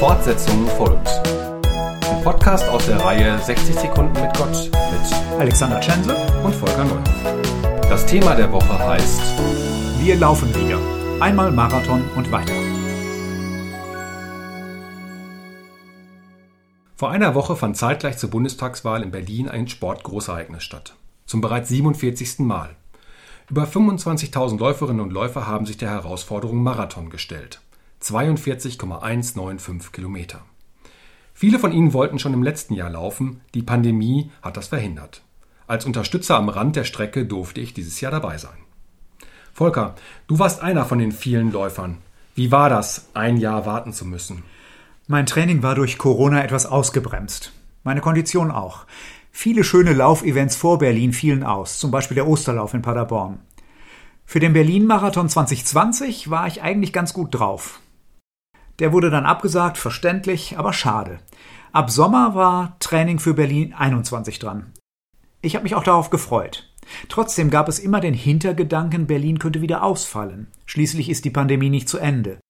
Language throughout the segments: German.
Fortsetzung folgt. Ein Podcast aus der Reihe 60 Sekunden mit Gott mit Alexander Tschense und Volker Neuhoff. Das Thema der Woche heißt Wir laufen wieder. Einmal Marathon und weiter. Vor einer Woche fand zeitgleich zur Bundestagswahl in Berlin ein Sportgroßereignis statt. Zum bereits 47. Mal. Über 25.000 Läuferinnen und Läufer haben sich der Herausforderung Marathon gestellt. 42,195 Kilometer. Viele von ihnen wollten schon im letzten Jahr laufen, die Pandemie hat das verhindert. Als Unterstützer am Rand der Strecke durfte ich dieses Jahr dabei sein. Volker, du warst einer von den vielen Läufern. Wie war das, ein Jahr warten zu müssen? Mein Training war durch Corona etwas ausgebremst. Meine Kondition auch. Viele schöne Laufevents vor Berlin fielen aus, zum Beispiel der Osterlauf in Paderborn. Für den Berlin-Marathon 2020 war ich eigentlich ganz gut drauf. Der wurde dann abgesagt, verständlich, aber schade. Ab Sommer war Training für Berlin 21 dran. Ich habe mich auch darauf gefreut. Trotzdem gab es immer den Hintergedanken, Berlin könnte wieder ausfallen. Schließlich ist die Pandemie nicht zu Ende.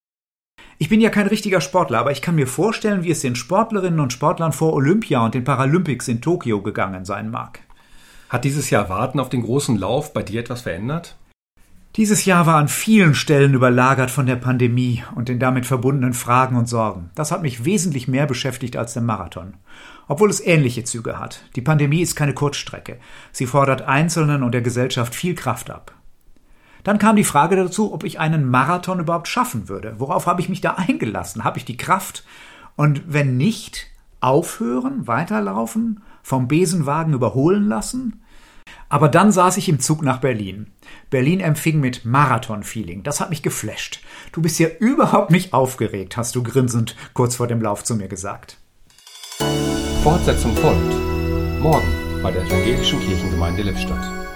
Ich bin ja kein richtiger Sportler, aber ich kann mir vorstellen, wie es den Sportlerinnen und Sportlern vor Olympia und den Paralympics in Tokio gegangen sein mag. Hat dieses Jahr Warten auf den großen Lauf bei dir etwas verändert? Dieses Jahr war an vielen Stellen überlagert von der Pandemie und den damit verbundenen Fragen und Sorgen. Das hat mich wesentlich mehr beschäftigt als der Marathon. Obwohl es ähnliche Züge hat. Die Pandemie ist keine Kurzstrecke. Sie fordert Einzelnen und der Gesellschaft viel Kraft ab. Dann kam die Frage dazu, ob ich einen Marathon überhaupt schaffen würde. Worauf habe ich mich da eingelassen? Habe ich die Kraft? Und wenn nicht, aufhören, weiterlaufen, vom Besenwagen überholen lassen? Aber dann saß ich im Zug nach Berlin. Berlin empfing mit Marathon-Feeling. Das hat mich geflasht. Du bist ja überhaupt nicht aufgeregt, hast du grinsend kurz vor dem Lauf zu mir gesagt. Fortsetzung folgt. Morgen bei der Evangelischen Kirchengemeinde Lippstadt.